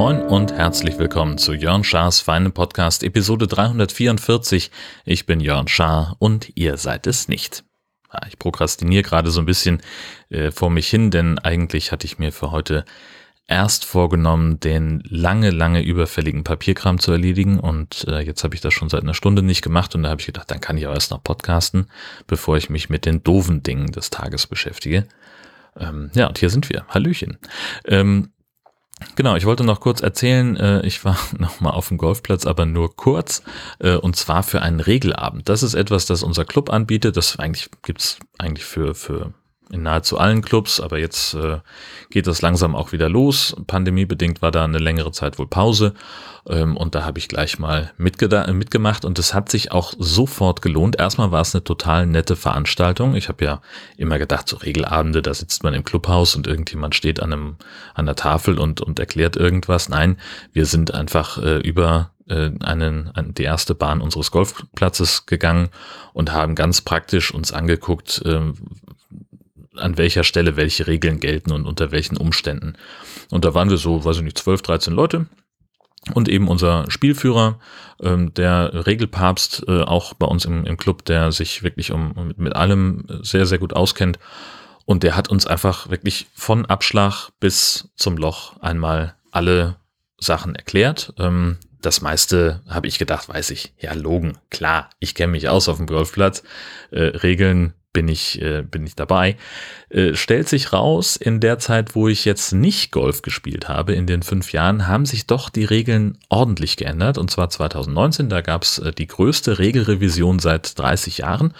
Moin und herzlich willkommen zu Jörn Schars Feinen Podcast Episode 344. Ich bin Jörn Schaar und ihr seid es nicht. Ich prokrastiniere gerade so ein bisschen äh, vor mich hin, denn eigentlich hatte ich mir für heute erst vorgenommen, den lange, lange überfälligen Papierkram zu erledigen und äh, jetzt habe ich das schon seit einer Stunde nicht gemacht und da habe ich gedacht, dann kann ich auch erst noch podcasten, bevor ich mich mit den doofen Dingen des Tages beschäftige. Ähm, ja, und hier sind wir. Hallöchen. Ähm, Genau, ich wollte noch kurz erzählen, äh, ich war nochmal auf dem Golfplatz, aber nur kurz, äh, und zwar für einen Regelabend. Das ist etwas, das unser Club anbietet. Das eigentlich gibt's eigentlich für, für in nahezu allen Clubs, aber jetzt äh, geht das langsam auch wieder los. Pandemiebedingt war da eine längere Zeit wohl Pause ähm, und da habe ich gleich mal mitgemacht und es hat sich auch sofort gelohnt. Erstmal war es eine total nette Veranstaltung. Ich habe ja immer gedacht, so Regelabende, da sitzt man im Clubhaus und irgendjemand steht an, einem, an der Tafel und, und erklärt irgendwas. Nein, wir sind einfach äh, über äh, einen, die erste Bahn unseres Golfplatzes gegangen und haben ganz praktisch uns angeguckt, äh, an welcher Stelle welche Regeln gelten und unter welchen Umständen. Und da waren wir so, weiß ich nicht, 12, 13 Leute. Und eben unser Spielführer, ähm, der Regelpapst, äh, auch bei uns im, im Club, der sich wirklich um, mit, mit allem sehr, sehr gut auskennt. Und der hat uns einfach wirklich von Abschlag bis zum Loch einmal alle Sachen erklärt. Ähm, das meiste habe ich gedacht, weiß ich. Ja, Logen, klar, ich kenne mich aus auf dem Golfplatz. Äh, Regeln bin ich, äh, bin ich dabei. Äh, stellt sich raus, in der Zeit, wo ich jetzt nicht Golf gespielt habe, in den fünf Jahren, haben sich doch die Regeln ordentlich geändert. Und zwar 2019, da gab es äh, die größte Regelrevision seit 30 Jahren.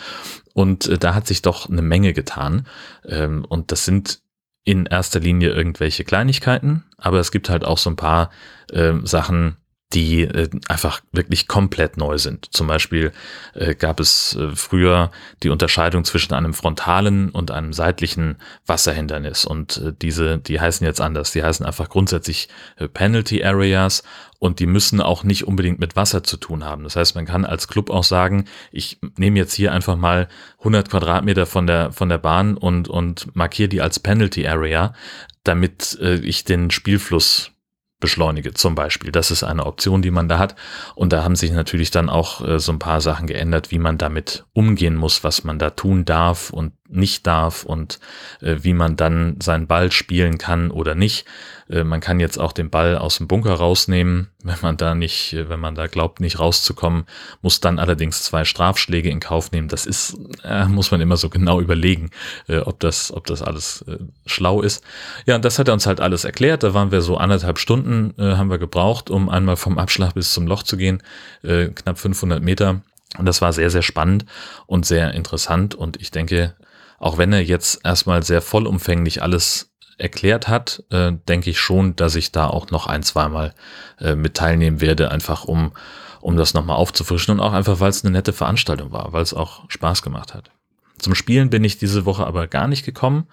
Und äh, da hat sich doch eine Menge getan. Ähm, und das sind in erster Linie irgendwelche Kleinigkeiten, aber es gibt halt auch so ein paar äh, Sachen, die äh, einfach wirklich komplett neu sind. Zum Beispiel äh, gab es äh, früher die Unterscheidung zwischen einem frontalen und einem seitlichen Wasserhindernis und äh, diese, die heißen jetzt anders. Die heißen einfach grundsätzlich äh, Penalty Areas und die müssen auch nicht unbedingt mit Wasser zu tun haben. Das heißt, man kann als Club auch sagen, ich nehme jetzt hier einfach mal 100 Quadratmeter von der von der Bahn und und markiere die als Penalty Area, damit äh, ich den Spielfluss beschleunige zum Beispiel. Das ist eine Option, die man da hat. Und da haben sich natürlich dann auch äh, so ein paar Sachen geändert, wie man damit umgehen muss, was man da tun darf und nicht darf und äh, wie man dann seinen Ball spielen kann oder nicht. Äh, man kann jetzt auch den Ball aus dem Bunker rausnehmen, wenn man da nicht, äh, wenn man da glaubt, nicht rauszukommen, muss dann allerdings zwei Strafschläge in Kauf nehmen. Das ist, äh, muss man immer so genau überlegen, äh, ob das, ob das alles äh, schlau ist. Ja, und das hat er uns halt alles erklärt. Da waren wir so anderthalb Stunden, äh, haben wir gebraucht, um einmal vom Abschlag bis zum Loch zu gehen, knapp 500 Meter. Und das war sehr, sehr spannend und sehr interessant. Und ich denke, auch wenn er jetzt erstmal sehr vollumfänglich alles erklärt hat, äh, denke ich schon, dass ich da auch noch ein, zweimal äh, mit teilnehmen werde, einfach um, um das nochmal aufzufrischen und auch einfach, weil es eine nette Veranstaltung war, weil es auch Spaß gemacht hat. Zum Spielen bin ich diese Woche aber gar nicht gekommen,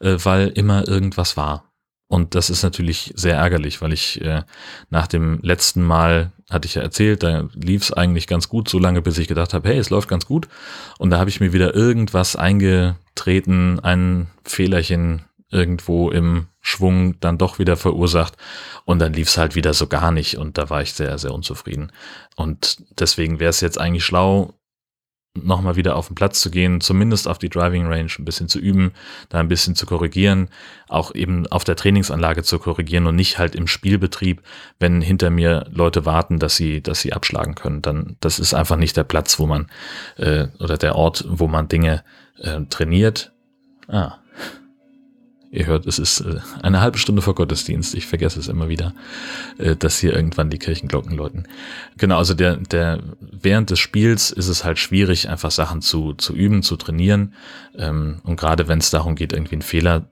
äh, weil immer irgendwas war. Und das ist natürlich sehr ärgerlich, weil ich äh, nach dem letzten Mal, hatte ich ja erzählt, da lief es eigentlich ganz gut, so lange bis ich gedacht habe, hey, es läuft ganz gut. Und da habe ich mir wieder irgendwas eingetreten, ein Fehlerchen irgendwo im Schwung dann doch wieder verursacht. Und dann lief es halt wieder so gar nicht. Und da war ich sehr, sehr unzufrieden. Und deswegen wäre es jetzt eigentlich schlau, nochmal wieder auf den Platz zu gehen, zumindest auf die Driving Range ein bisschen zu üben, da ein bisschen zu korrigieren, auch eben auf der Trainingsanlage zu korrigieren und nicht halt im Spielbetrieb, wenn hinter mir Leute warten, dass sie, dass sie abschlagen können. Dann, das ist einfach nicht der Platz, wo man, äh, oder der Ort, wo man Dinge äh, trainiert. Ah, Ihr hört, es ist äh, eine halbe Stunde vor Gottesdienst. Ich vergesse es immer wieder, äh, dass hier irgendwann die Kirchenglocken läuten. Genau, also der, der, während des Spiels ist es halt schwierig, einfach Sachen zu, zu üben, zu trainieren. Ähm, und gerade wenn es darum geht, irgendwie einen Fehler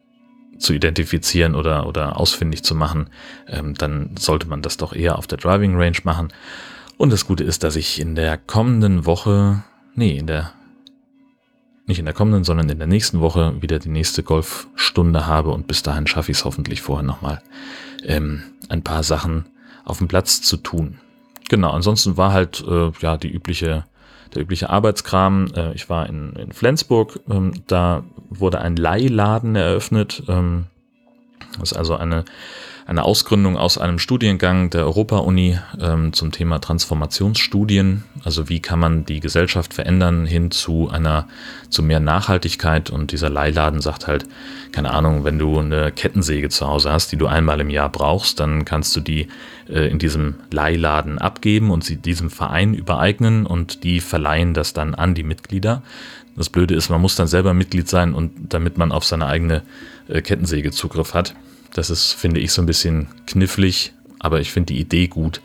zu identifizieren oder, oder ausfindig zu machen, ähm, dann sollte man das doch eher auf der Driving Range machen. Und das Gute ist, dass ich in der kommenden Woche, nee, in der nicht in der kommenden, sondern in der nächsten Woche wieder die nächste Golfstunde habe und bis dahin schaffe ich es hoffentlich vorher nochmal ähm, ein paar Sachen auf dem Platz zu tun. Genau, ansonsten war halt äh, ja die übliche der übliche Arbeitskram. Äh, ich war in, in Flensburg, ähm, da wurde ein Leihladen eröffnet. Ähm, das ist also eine eine Ausgründung aus einem Studiengang der Europa-Uni ähm, zum Thema Transformationsstudien. Also wie kann man die Gesellschaft verändern hin zu einer, zu mehr Nachhaltigkeit. Und dieser Leihladen sagt halt, keine Ahnung, wenn du eine Kettensäge zu Hause hast, die du einmal im Jahr brauchst, dann kannst du die äh, in diesem Leihladen abgeben und sie diesem Verein übereignen und die verleihen das dann an die Mitglieder. Das Blöde ist, man muss dann selber Mitglied sein und damit man auf seine eigene äh, Kettensäge Zugriff hat. Das ist, finde ich, so ein bisschen knifflig, aber ich finde die Idee gut.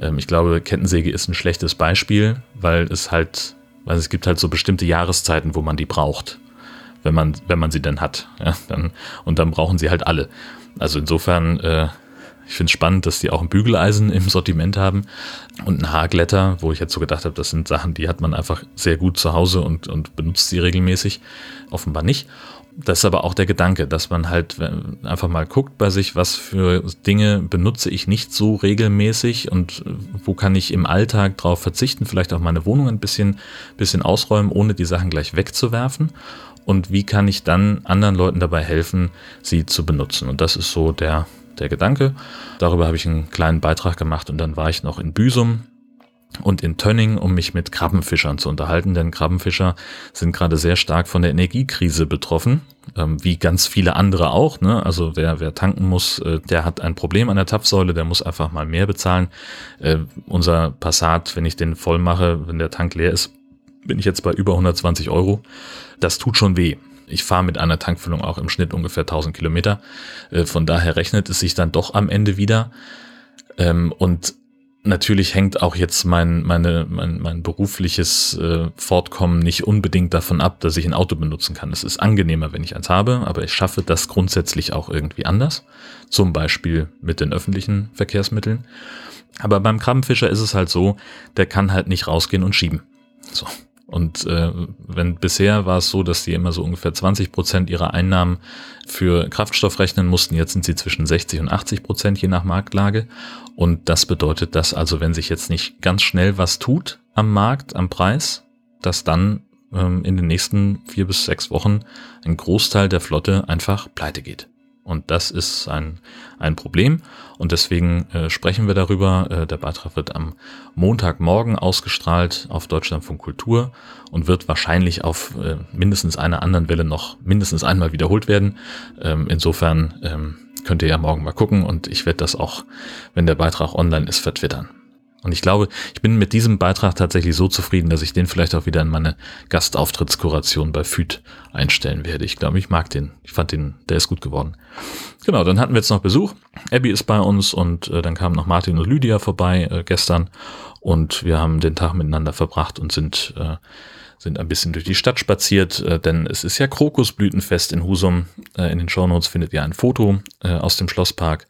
Ähm, ich glaube, Kettensäge ist ein schlechtes Beispiel, weil es halt, weil es gibt halt so bestimmte Jahreszeiten, wo man die braucht, wenn man, wenn man sie denn hat. Ja, dann, und dann brauchen sie halt alle. Also insofern, äh, ich finde es spannend, dass die auch ein Bügeleisen im Sortiment haben und ein Haarglätter, wo ich jetzt so gedacht habe, das sind Sachen, die hat man einfach sehr gut zu Hause und, und benutzt sie regelmäßig. Offenbar nicht das ist aber auch der Gedanke, dass man halt einfach mal guckt bei sich, was für Dinge benutze ich nicht so regelmäßig und wo kann ich im Alltag drauf verzichten, vielleicht auch meine Wohnung ein bisschen, bisschen ausräumen, ohne die Sachen gleich wegzuwerfen. Und wie kann ich dann anderen Leuten dabei helfen, sie zu benutzen? Und das ist so der, der Gedanke. Darüber habe ich einen kleinen Beitrag gemacht und dann war ich noch in Büsum und in Tönning, um mich mit Krabbenfischern zu unterhalten, denn Krabbenfischer sind gerade sehr stark von der Energiekrise betroffen, ähm, wie ganz viele andere auch. Ne? Also wer, wer tanken muss, äh, der hat ein Problem an der Tapfsäule, der muss einfach mal mehr bezahlen. Äh, unser Passat, wenn ich den voll mache, wenn der Tank leer ist, bin ich jetzt bei über 120 Euro. Das tut schon weh. Ich fahre mit einer Tankfüllung auch im Schnitt ungefähr 1000 Kilometer. Äh, von daher rechnet es sich dann doch am Ende wieder. Ähm, und natürlich hängt auch jetzt mein, meine, mein, mein berufliches äh, Fortkommen nicht unbedingt davon ab, dass ich ein Auto benutzen kann. Es ist angenehmer, wenn ich eins habe, aber ich schaffe das grundsätzlich auch irgendwie anders. Zum Beispiel mit den öffentlichen Verkehrsmitteln. Aber beim Krabbenfischer ist es halt so, der kann halt nicht rausgehen und schieben. So. Und äh, wenn bisher war es so, dass die immer so ungefähr 20 Prozent ihrer Einnahmen für Kraftstoff rechnen mussten, jetzt sind sie zwischen 60 und 80 Prozent je nach Marktlage. Und das bedeutet, dass also wenn sich jetzt nicht ganz schnell was tut am Markt, am Preis, dass dann ähm, in den nächsten vier bis sechs Wochen ein Großteil der Flotte einfach pleite geht. Und das ist ein, ein Problem. Und deswegen äh, sprechen wir darüber. Äh, der Beitrag wird am Montagmorgen ausgestrahlt auf Deutschlandfunk Kultur und wird wahrscheinlich auf äh, mindestens einer anderen Welle noch mindestens einmal wiederholt werden. Ähm, insofern ähm, könnt ihr ja morgen mal gucken und ich werde das auch, wenn der Beitrag online ist, vertwittern. Und ich glaube, ich bin mit diesem Beitrag tatsächlich so zufrieden, dass ich den vielleicht auch wieder in meine Gastauftrittskoration bei FÜD einstellen werde. Ich glaube, ich mag den. Ich fand den, der ist gut geworden. Genau, dann hatten wir jetzt noch Besuch. Abby ist bei uns und äh, dann kamen noch Martin und Lydia vorbei äh, gestern und wir haben den Tag miteinander verbracht und sind, äh, sind ein bisschen durch die Stadt spaziert, äh, denn es ist ja Krokusblütenfest in Husum. Äh, in den Shownotes findet ihr ein Foto äh, aus dem Schlosspark.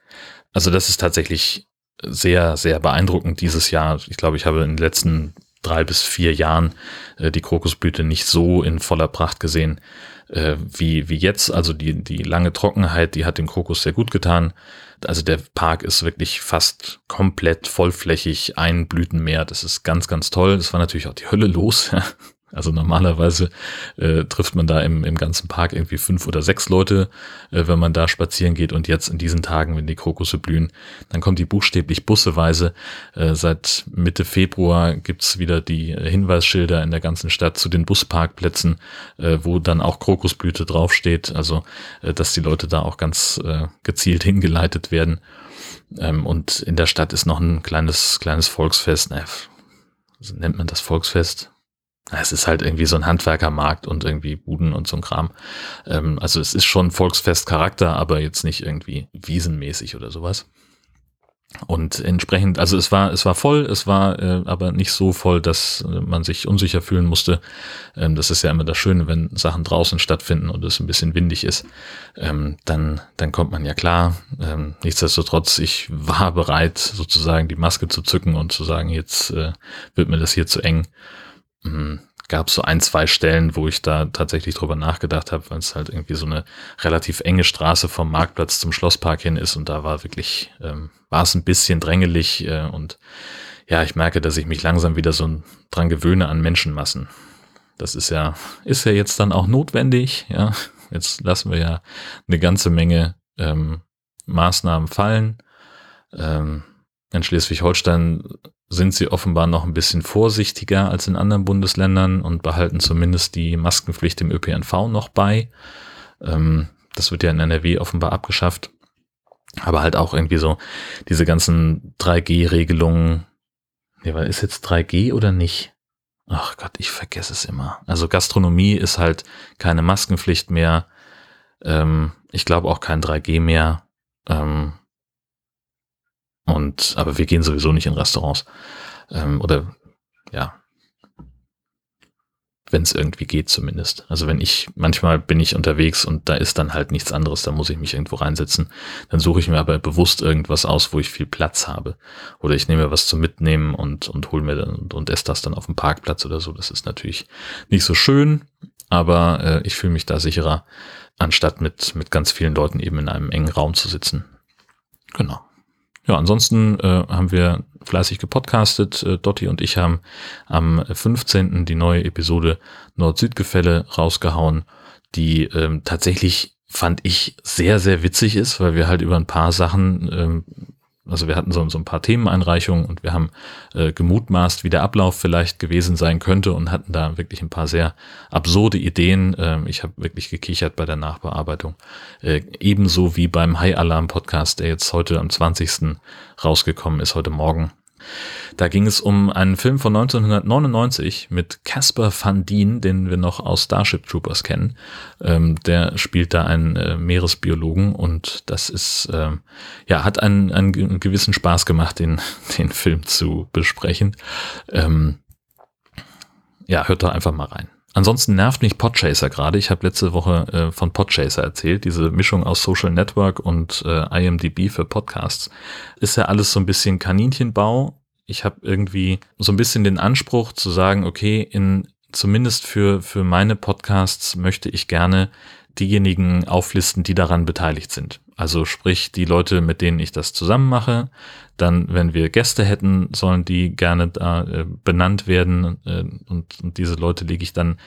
Also das ist tatsächlich sehr, sehr beeindruckend dieses Jahr. Ich glaube, ich habe in den letzten drei bis vier Jahren äh, die Krokusblüte nicht so in voller Pracht gesehen äh, wie, wie jetzt. Also die, die lange Trockenheit, die hat dem Krokus sehr gut getan. Also der Park ist wirklich fast komplett vollflächig, ein Blütenmeer. Das ist ganz, ganz toll. Das war natürlich auch die Hölle los. Also normalerweise äh, trifft man da im, im ganzen Park irgendwie fünf oder sechs Leute, äh, wenn man da spazieren geht. Und jetzt in diesen Tagen, wenn die Krokusse blühen, dann kommt die buchstäblich busseweise. Äh, seit Mitte Februar gibt's wieder die Hinweisschilder in der ganzen Stadt zu den Busparkplätzen, äh, wo dann auch Krokusblüte draufsteht. Also, äh, dass die Leute da auch ganz äh, gezielt hingeleitet werden. Ähm, und in der Stadt ist noch ein kleines, kleines Volksfest. Äh, nennt man das Volksfest? Es ist halt irgendwie so ein Handwerkermarkt und irgendwie Buden und so ein Kram. Ähm, also es ist schon Volksfestcharakter, aber jetzt nicht irgendwie wiesenmäßig oder sowas. Und entsprechend, also es war, es war voll, es war äh, aber nicht so voll, dass äh, man sich unsicher fühlen musste. Ähm, das ist ja immer das Schöne, wenn Sachen draußen stattfinden und es ein bisschen windig ist, ähm, dann, dann kommt man ja klar. Ähm, nichtsdestotrotz, ich war bereit, sozusagen die Maske zu zücken und zu sagen, jetzt äh, wird mir das hier zu eng hm, gab so ein, zwei Stellen, wo ich da tatsächlich drüber nachgedacht habe, weil es halt irgendwie so eine relativ enge Straße vom Marktplatz zum Schlosspark hin ist und da war wirklich, ähm, war es ein bisschen drängelig äh, und ja, ich merke, dass ich mich langsam wieder so dran gewöhne an Menschenmassen. Das ist ja, ist ja jetzt dann auch notwendig, ja. Jetzt lassen wir ja eine ganze Menge ähm, Maßnahmen fallen. Ähm, in Schleswig-Holstein sind sie offenbar noch ein bisschen vorsichtiger als in anderen Bundesländern und behalten zumindest die Maskenpflicht im ÖPNV noch bei. Ähm, das wird ja in NRW offenbar abgeschafft. Aber halt auch irgendwie so diese ganzen 3G-Regelungen. Ja, weil ist jetzt 3G oder nicht? Ach Gott, ich vergesse es immer. Also Gastronomie ist halt keine Maskenpflicht mehr. Ähm, ich glaube auch kein 3G mehr. Ähm, und, aber wir gehen sowieso nicht in Restaurants. Ähm, oder ja, wenn es irgendwie geht zumindest. Also wenn ich, manchmal bin ich unterwegs und da ist dann halt nichts anderes, da muss ich mich irgendwo reinsetzen. Dann suche ich mir aber bewusst irgendwas aus, wo ich viel Platz habe. Oder ich nehme was zum Mitnehmen und, und hole mir dann und, und esse das dann auf dem Parkplatz oder so. Das ist natürlich nicht so schön, aber äh, ich fühle mich da sicherer, anstatt mit, mit ganz vielen Leuten eben in einem engen Raum zu sitzen. Genau. Ja, ansonsten äh, haben wir fleißig gepodcastet. Äh, Dotti und ich haben am 15. die neue Episode Nord-Süd-Gefälle rausgehauen, die ähm, tatsächlich fand ich sehr, sehr witzig ist, weil wir halt über ein paar Sachen ähm, also wir hatten so, so ein paar Themeneinreichungen und wir haben äh, gemutmaßt, wie der Ablauf vielleicht gewesen sein könnte und hatten da wirklich ein paar sehr absurde Ideen. Ähm, ich habe wirklich gekichert bei der Nachbearbeitung. Äh, ebenso wie beim High Alarm Podcast, der jetzt heute am 20. rausgekommen ist, heute Morgen. Da ging es um einen Film von 1999 mit Casper Van Dien, den wir noch aus Starship Troopers kennen. Ähm, der spielt da einen äh, Meeresbiologen und das ist, äh, ja, hat einen, einen gewissen Spaß gemacht, den, den Film zu besprechen. Ähm, ja, hört da einfach mal rein. Ansonsten nervt mich Podchaser gerade. Ich habe letzte Woche äh, von Podchaser erzählt. Diese Mischung aus Social Network und äh, IMDB für Podcasts. Ist ja alles so ein bisschen Kaninchenbau. Ich habe irgendwie so ein bisschen den Anspruch zu sagen, okay, in zumindest für, für meine Podcasts möchte ich gerne diejenigen auflisten, die daran beteiligt sind. Also sprich, die Leute, mit denen ich das zusammen mache. Dann, wenn wir Gäste hätten, sollen die gerne da äh, benannt werden. Äh, und, und, diese Leute lege ich dann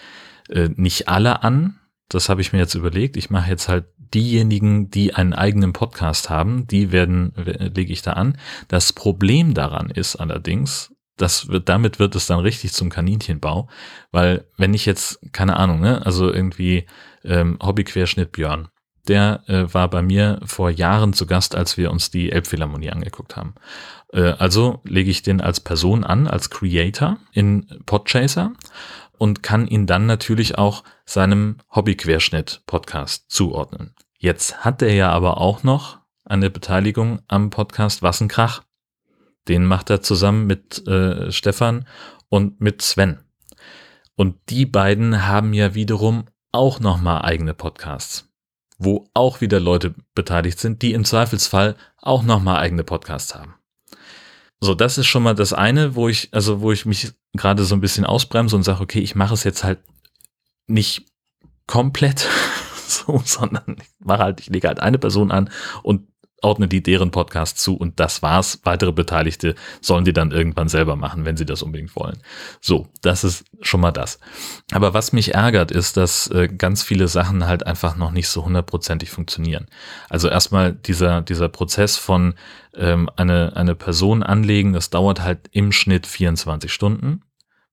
äh, nicht alle an. Das habe ich mir jetzt überlegt. Ich mache jetzt halt diejenigen, die einen eigenen Podcast haben, die werden, lege ich da an. Das Problem daran ist allerdings, das wird, damit wird es dann richtig zum Kaninchenbau, weil wenn ich jetzt, keine Ahnung, ne, also irgendwie ähm, Hobbyquerschnitt Björn, der äh, war bei mir vor Jahren zu Gast, als wir uns die Elbphilharmonie angeguckt haben. Äh, also lege ich den als Person an, als Creator in Podchaser und kann ihn dann natürlich auch seinem Hobbyquerschnitt-Podcast zuordnen. Jetzt hat er ja aber auch noch eine Beteiligung am Podcast Was. Den macht er zusammen mit äh, Stefan und mit Sven. Und die beiden haben ja wiederum auch nochmal eigene Podcasts, wo auch wieder Leute beteiligt sind, die im Zweifelsfall auch nochmal eigene Podcasts haben. So, das ist schon mal das eine, wo ich, also wo ich mich gerade so ein bisschen ausbremse und sage, okay, ich mache es jetzt halt nicht komplett so, sondern ich mache halt, ich lege halt eine Person an und ordne die deren Podcast zu und das war's. Weitere Beteiligte sollen die dann irgendwann selber machen, wenn sie das unbedingt wollen. So, das ist schon mal das. Aber was mich ärgert, ist, dass äh, ganz viele Sachen halt einfach noch nicht so hundertprozentig funktionieren. Also erstmal dieser, dieser Prozess von ähm, eine, eine Person anlegen, das dauert halt im Schnitt 24 Stunden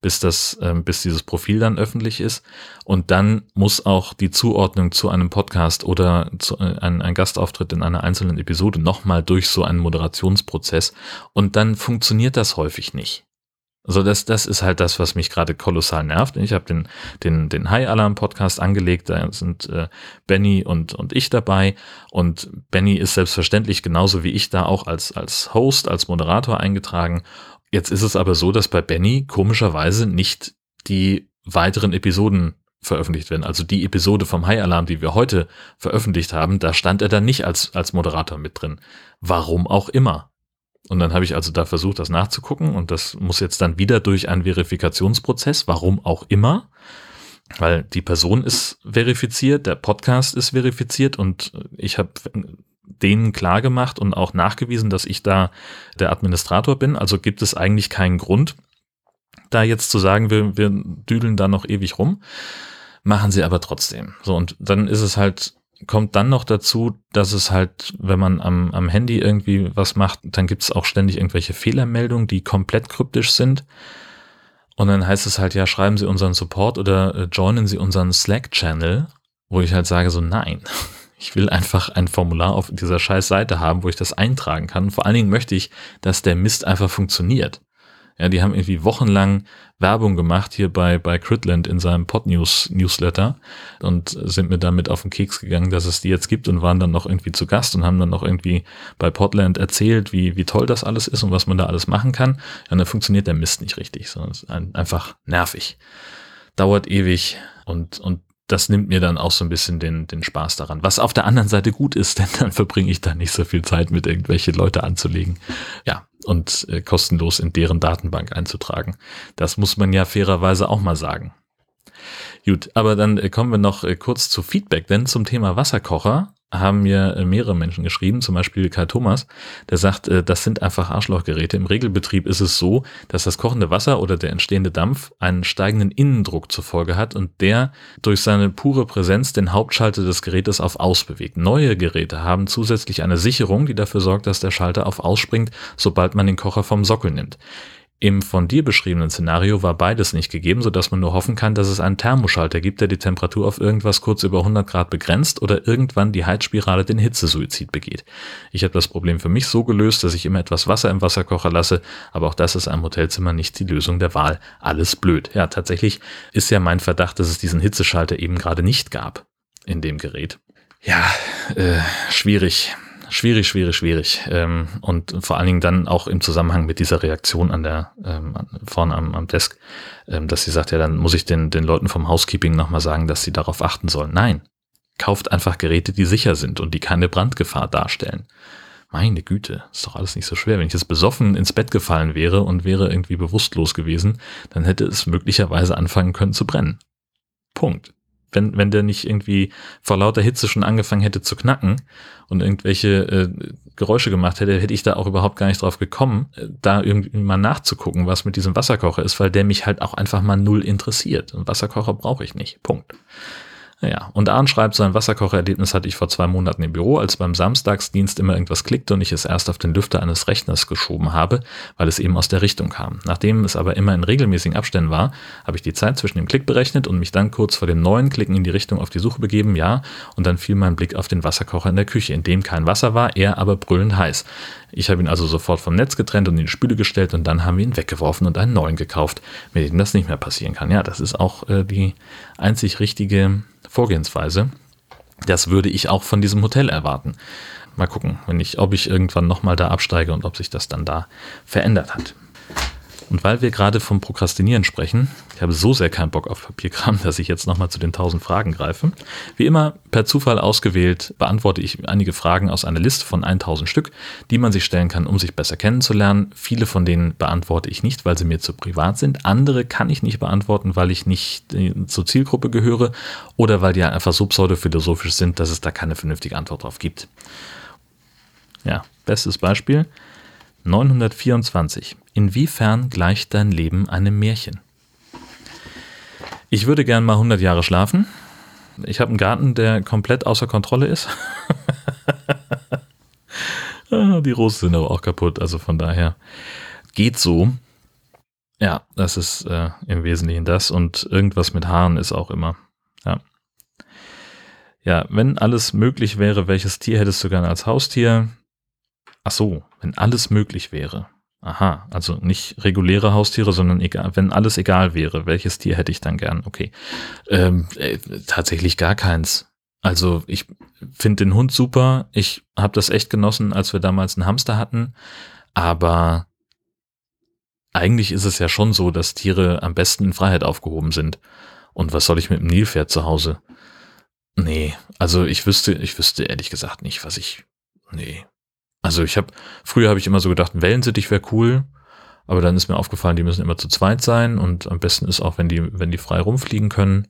bis das, ähm, bis dieses Profil dann öffentlich ist. Und dann muss auch die Zuordnung zu einem Podcast oder zu, äh, ein, ein Gastauftritt in einer einzelnen Episode nochmal durch so einen Moderationsprozess. Und dann funktioniert das häufig nicht. Also das, das ist halt das, was mich gerade kolossal nervt. Ich habe den, den, den High Alarm Podcast angelegt, da sind äh, Benny und, und ich dabei. Und Benny ist selbstverständlich genauso wie ich da auch als, als Host, als Moderator eingetragen. Jetzt ist es aber so, dass bei Benny komischerweise nicht die weiteren Episoden veröffentlicht werden. Also die Episode vom High Alarm, die wir heute veröffentlicht haben, da stand er dann nicht als, als Moderator mit drin. Warum auch immer. Und dann habe ich also da versucht, das nachzugucken und das muss jetzt dann wieder durch einen Verifikationsprozess, warum auch immer, weil die Person ist verifiziert, der Podcast ist verifiziert und ich habe denen klar gemacht und auch nachgewiesen, dass ich da der Administrator bin. Also gibt es eigentlich keinen Grund, da jetzt zu sagen, wir, wir düdeln da noch ewig rum. Machen sie aber trotzdem. So, und dann ist es halt, kommt dann noch dazu, dass es halt, wenn man am, am Handy irgendwie was macht, dann gibt es auch ständig irgendwelche Fehlermeldungen, die komplett kryptisch sind. Und dann heißt es halt, ja, schreiben Sie unseren Support oder äh, joinen Sie unseren Slack-Channel, wo ich halt sage so, nein, ich will einfach ein Formular auf dieser scheiß Seite haben, wo ich das eintragen kann. vor allen Dingen möchte ich, dass der Mist einfach funktioniert. Ja, die haben irgendwie wochenlang Werbung gemacht hier bei, bei Critland in seinem Podnews Newsletter und sind mir damit auf den Keks gegangen, dass es die jetzt gibt und waren dann noch irgendwie zu Gast und haben dann noch irgendwie bei Podland erzählt, wie, wie toll das alles ist und was man da alles machen kann. Ja, dann funktioniert der Mist nicht richtig, sondern ist einfach nervig. Dauert ewig und, und das nimmt mir dann auch so ein bisschen den, den Spaß daran. Was auf der anderen Seite gut ist, denn dann verbringe ich da nicht so viel Zeit mit irgendwelche Leute anzulegen. Ja, und äh, kostenlos in deren Datenbank einzutragen. Das muss man ja fairerweise auch mal sagen. Gut, aber dann äh, kommen wir noch äh, kurz zu Feedback, denn zum Thema Wasserkocher haben mir äh, mehrere Menschen geschrieben, zum Beispiel Karl Thomas, der sagt, äh, das sind einfach Arschlochgeräte. Im Regelbetrieb ist es so, dass das kochende Wasser oder der entstehende Dampf einen steigenden Innendruck zur Folge hat und der durch seine pure Präsenz den Hauptschalter des Gerätes auf Aus bewegt. Neue Geräte haben zusätzlich eine Sicherung, die dafür sorgt, dass der Schalter auf Aus springt, sobald man den Kocher vom Sockel nimmt. Im von dir beschriebenen Szenario war beides nicht gegeben, sodass man nur hoffen kann, dass es einen Thermoschalter gibt, der die Temperatur auf irgendwas kurz über 100 Grad begrenzt oder irgendwann die Heizspirale den Hitzesuizid begeht. Ich habe das Problem für mich so gelöst, dass ich immer etwas Wasser im Wasserkocher lasse, aber auch das ist im Hotelzimmer nicht die Lösung der Wahl. Alles blöd. Ja, tatsächlich ist ja mein Verdacht, dass es diesen Hitzeschalter eben gerade nicht gab in dem Gerät. Ja, äh, schwierig schwierig, schwierig, schwierig. Ähm, und vor allen Dingen dann auch im Zusammenhang mit dieser Reaktion an der ähm, vorne am, am Desk, ähm, dass sie sagt, ja, dann muss ich den, den Leuten vom Housekeeping nochmal sagen, dass sie darauf achten sollen. Nein, kauft einfach Geräte, die sicher sind und die keine Brandgefahr darstellen. Meine Güte, ist doch alles nicht so schwer. Wenn ich jetzt besoffen ins Bett gefallen wäre und wäre irgendwie bewusstlos gewesen, dann hätte es möglicherweise anfangen können zu brennen. Punkt wenn, wenn der nicht irgendwie vor lauter Hitze schon angefangen hätte zu knacken und irgendwelche äh, Geräusche gemacht hätte, hätte ich da auch überhaupt gar nicht drauf gekommen, äh, da irgendwie mal nachzugucken, was mit diesem Wasserkocher ist, weil der mich halt auch einfach mal null interessiert. Und Wasserkocher brauche ich nicht. Punkt. Ja, und Arndt schreibt, sein Wasserkochererlebnis hatte ich vor zwei Monaten im Büro, als beim Samstagsdienst immer irgendwas klickte und ich es erst auf den Lüfter eines Rechners geschoben habe, weil es eben aus der Richtung kam. Nachdem es aber immer in regelmäßigen Abständen war, habe ich die Zeit zwischen dem Klick berechnet und mich dann kurz vor dem neuen Klicken in die Richtung auf die Suche begeben, ja, und dann fiel mein Blick auf den Wasserkocher in der Küche, in dem kein Wasser war, er aber brüllend heiß. Ich habe ihn also sofort vom Netz getrennt und in die Spüle gestellt und dann haben wir ihn weggeworfen und einen neuen gekauft, mit dem das nicht mehr passieren kann. Ja, das ist auch äh, die einzig richtige Vorgehensweise. Das würde ich auch von diesem Hotel erwarten. Mal gucken, wenn ich, ob ich irgendwann nochmal da absteige und ob sich das dann da verändert hat. Und weil wir gerade vom Prokrastinieren sprechen, ich habe so sehr keinen Bock auf Papierkram, dass ich jetzt nochmal zu den 1000 Fragen greife. Wie immer, per Zufall ausgewählt, beantworte ich einige Fragen aus einer Liste von 1000 Stück, die man sich stellen kann, um sich besser kennenzulernen. Viele von denen beantworte ich nicht, weil sie mir zu privat sind. Andere kann ich nicht beantworten, weil ich nicht äh, zur Zielgruppe gehöre oder weil die einfach so pseudophilosophisch sind, dass es da keine vernünftige Antwort drauf gibt. Ja, bestes Beispiel. 924. Inwiefern gleicht dein Leben einem Märchen? Ich würde gern mal 100 Jahre schlafen. Ich habe einen Garten, der komplett außer Kontrolle ist. Ah, die Rosen sind aber auch kaputt, also von daher geht so. Ja, das ist äh, im Wesentlichen das und irgendwas mit Haaren ist auch immer. Ja. Ja, wenn alles möglich wäre, welches Tier hättest du gerne als Haustier? Ach so, wenn alles möglich wäre. Aha, also nicht reguläre Haustiere, sondern egal, wenn alles egal wäre, welches Tier hätte ich dann gern? Okay. Ähm, äh, tatsächlich gar keins. Also ich finde den Hund super. Ich habe das echt genossen, als wir damals einen Hamster hatten. Aber eigentlich ist es ja schon so, dass Tiere am besten in Freiheit aufgehoben sind. Und was soll ich mit dem Nilpferd zu Hause? Nee, also ich wüsste, ich wüsste ehrlich gesagt nicht, was ich. Nee, also ich habe, früher habe ich immer so gedacht, Wellensittich wäre cool, aber dann ist mir aufgefallen, die müssen immer zu zweit sein und am besten ist auch, wenn die, wenn die frei rumfliegen können.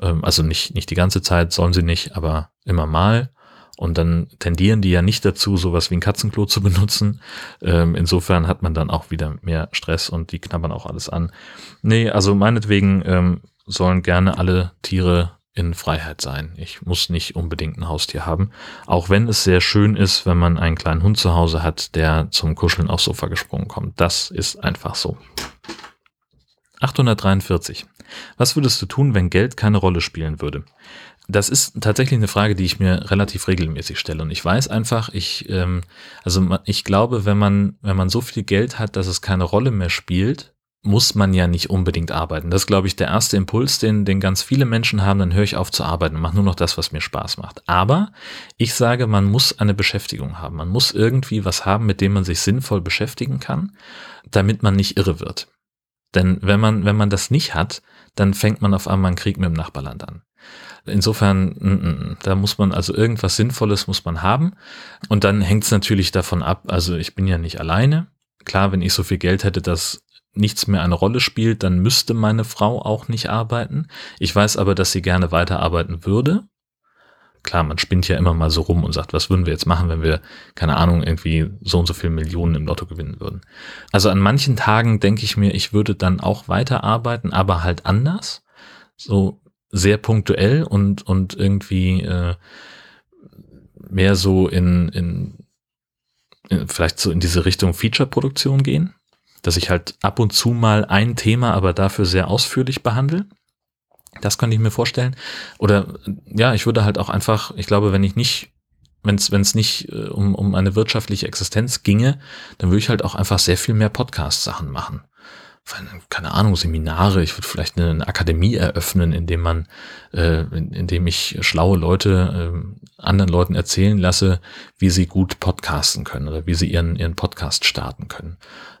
Ähm, also nicht, nicht die ganze Zeit, sollen sie nicht, aber immer mal. Und dann tendieren die ja nicht dazu, sowas wie ein Katzenklo zu benutzen. Ähm, insofern hat man dann auch wieder mehr Stress und die knabbern auch alles an. Nee, also meinetwegen ähm, sollen gerne alle Tiere in Freiheit sein. Ich muss nicht unbedingt ein Haustier haben. Auch wenn es sehr schön ist, wenn man einen kleinen Hund zu Hause hat, der zum Kuscheln aufs Sofa gesprungen kommt. Das ist einfach so. 843. Was würdest du tun, wenn Geld keine Rolle spielen würde? Das ist tatsächlich eine Frage, die ich mir relativ regelmäßig stelle. Und ich weiß einfach, ich, ähm, also ich glaube, wenn man, wenn man so viel Geld hat, dass es keine Rolle mehr spielt, muss man ja nicht unbedingt arbeiten. Das ist, glaube ich, der erste Impuls, den, den ganz viele Menschen haben, dann höre ich auf zu arbeiten und mache nur noch das, was mir Spaß macht. Aber ich sage, man muss eine Beschäftigung haben. Man muss irgendwie was haben, mit dem man sich sinnvoll beschäftigen kann, damit man nicht irre wird. Denn wenn man, wenn man das nicht hat, dann fängt man auf einmal einen Krieg mit dem Nachbarland an. Insofern, mm, mm, da muss man also irgendwas Sinnvolles muss man haben. Und dann hängt es natürlich davon ab, also ich bin ja nicht alleine. Klar, wenn ich so viel Geld hätte, dass nichts mehr eine Rolle spielt, dann müsste meine Frau auch nicht arbeiten. Ich weiß aber, dass sie gerne weiterarbeiten würde klar, man spinnt ja immer mal so rum und sagt, was würden wir jetzt machen, wenn wir, keine Ahnung, irgendwie so und so viele Millionen im Lotto gewinnen würden. Also an manchen Tagen denke ich mir, ich würde dann auch weiterarbeiten, aber halt anders. So sehr punktuell und, und irgendwie äh, mehr so in, in, in vielleicht so in diese Richtung Feature-Produktion gehen. Dass ich halt ab und zu mal ein Thema aber dafür sehr ausführlich behandle das könnte ich mir vorstellen. Oder ja, ich würde halt auch einfach, ich glaube, wenn ich nicht, wenn es wenn es nicht äh, um, um eine wirtschaftliche Existenz ginge, dann würde ich halt auch einfach sehr viel mehr Podcast-Sachen machen keine Ahnung, Seminare, ich würde vielleicht eine, Akademie eröffnen, in dem man, äh, in, in dem ich schlaue Leute äh, anderen Leuten erzählen lasse, wie sie gut podcasten können oder wie sie ihren, ihren Podcast starten können.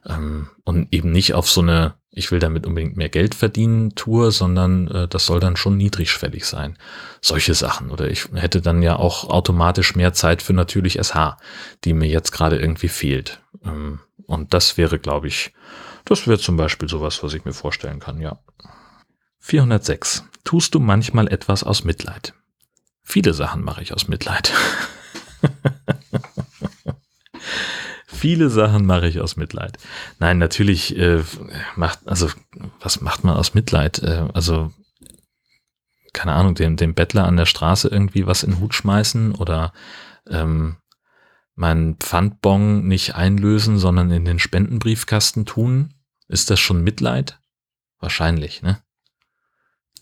Ähm, und eben nicht auf so eine, ich will damit unbedingt mehr Geld verdienen, Tour, sondern äh, das soll dann schon niedrigschwellig sein. Solche Sachen. Oder ich hätte dann ja auch automatisch mehr Zeit für natürlich SH, die mir jetzt gerade irgendwie fehlt. Ähm, und das wäre, glaube ich, das wäre zum Beispiel sowas, was ich mir vorstellen kann, ja. 406. Tust du manchmal etwas aus Mitleid? Viele Sachen mache ich aus Mitleid. Viele Sachen mache ich aus Mitleid. Nein, natürlich äh, macht, also was macht man aus Mitleid? Äh, also keine Ahnung, dem, dem Bettler an der Straße irgendwie was in den Hut schmeißen oder ähm, meinen Pfandbon nicht einlösen, sondern in den Spendenbriefkasten tun. Ist das schon Mitleid? Wahrscheinlich, ne?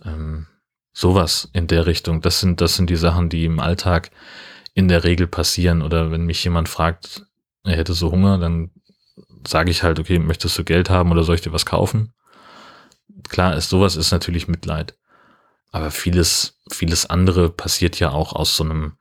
Ähm, sowas in der Richtung. Das sind, das sind die Sachen, die im Alltag in der Regel passieren. Oder wenn mich jemand fragt, er hätte so Hunger, dann sage ich halt, okay, möchtest du Geld haben oder soll ich dir was kaufen? Klar ist, sowas ist natürlich Mitleid. Aber vieles, vieles andere passiert ja auch aus so einem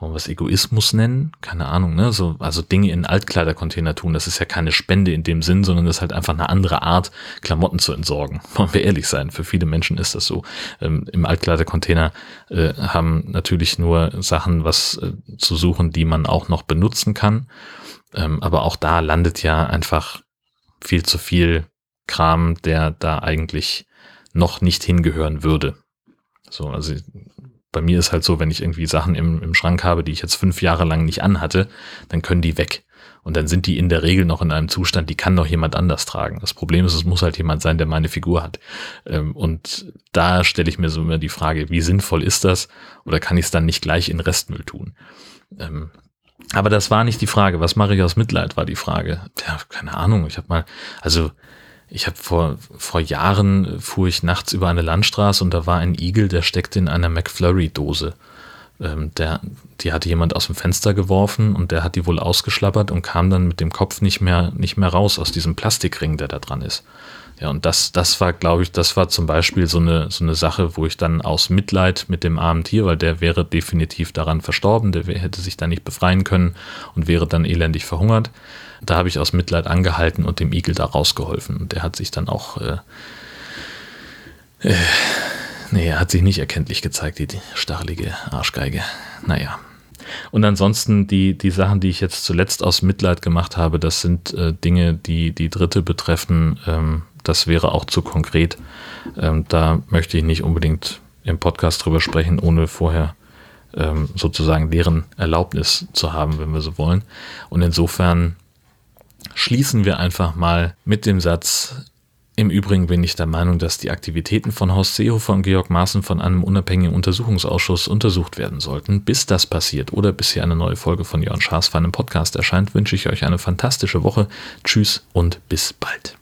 wollen wir es Egoismus nennen? Keine Ahnung, ne? So, also Dinge in Altkleidercontainer tun, das ist ja keine Spende in dem Sinn, sondern das ist halt einfach eine andere Art, Klamotten zu entsorgen. Wollen wir ehrlich sein, für viele Menschen ist das so. Ähm, Im Altkleidercontainer äh, haben natürlich nur Sachen was äh, zu suchen, die man auch noch benutzen kann. Ähm, aber auch da landet ja einfach viel zu viel Kram, der da eigentlich noch nicht hingehören würde. So, also bei mir ist halt so, wenn ich irgendwie Sachen im, im Schrank habe, die ich jetzt fünf Jahre lang nicht anhatte, dann können die weg. Und dann sind die in der Regel noch in einem Zustand, die kann noch jemand anders tragen. Das Problem ist, es muss halt jemand sein, der meine Figur hat. Ähm, und da stelle ich mir so immer die Frage, wie sinnvoll ist das? Oder kann ich es dann nicht gleich in Restmüll tun? Ähm, aber das war nicht die Frage. Was mache ich aus Mitleid, war die Frage. Ja, keine Ahnung. Ich habe mal, also ich habe vor, vor Jahren fuhr ich nachts über eine Landstraße und da war ein Igel, der steckte in einer McFlurry-Dose. Ähm, der, die hatte jemand aus dem Fenster geworfen und der hat die wohl ausgeschlappert und kam dann mit dem Kopf nicht mehr, nicht mehr raus aus diesem Plastikring, der da dran ist. Ja, und das, das war, glaube ich, das war zum Beispiel so eine, so eine Sache, wo ich dann aus Mitleid mit dem armen Tier, weil der wäre definitiv daran verstorben, der hätte sich da nicht befreien können und wäre dann elendig verhungert. Da habe ich aus Mitleid angehalten und dem Igel da rausgeholfen. Und der hat sich dann auch, äh, äh, nee, er hat sich nicht erkenntlich gezeigt, die, die stachelige Arschgeige. Naja. Und ansonsten die, die Sachen, die ich jetzt zuletzt aus Mitleid gemacht habe, das sind äh, Dinge, die die Dritte betreffen. Ähm, das wäre auch zu konkret. Ähm, da möchte ich nicht unbedingt im Podcast drüber sprechen, ohne vorher ähm, sozusagen deren Erlaubnis zu haben, wenn wir so wollen. Und insofern schließen wir einfach mal mit dem Satz, im Übrigen bin ich der Meinung, dass die Aktivitäten von Horst Seehofer und Georg Maaßen von einem unabhängigen Untersuchungsausschuss untersucht werden sollten. Bis das passiert oder bis hier eine neue Folge von Jörn Schaas für einen Podcast erscheint, wünsche ich euch eine fantastische Woche. Tschüss und bis bald.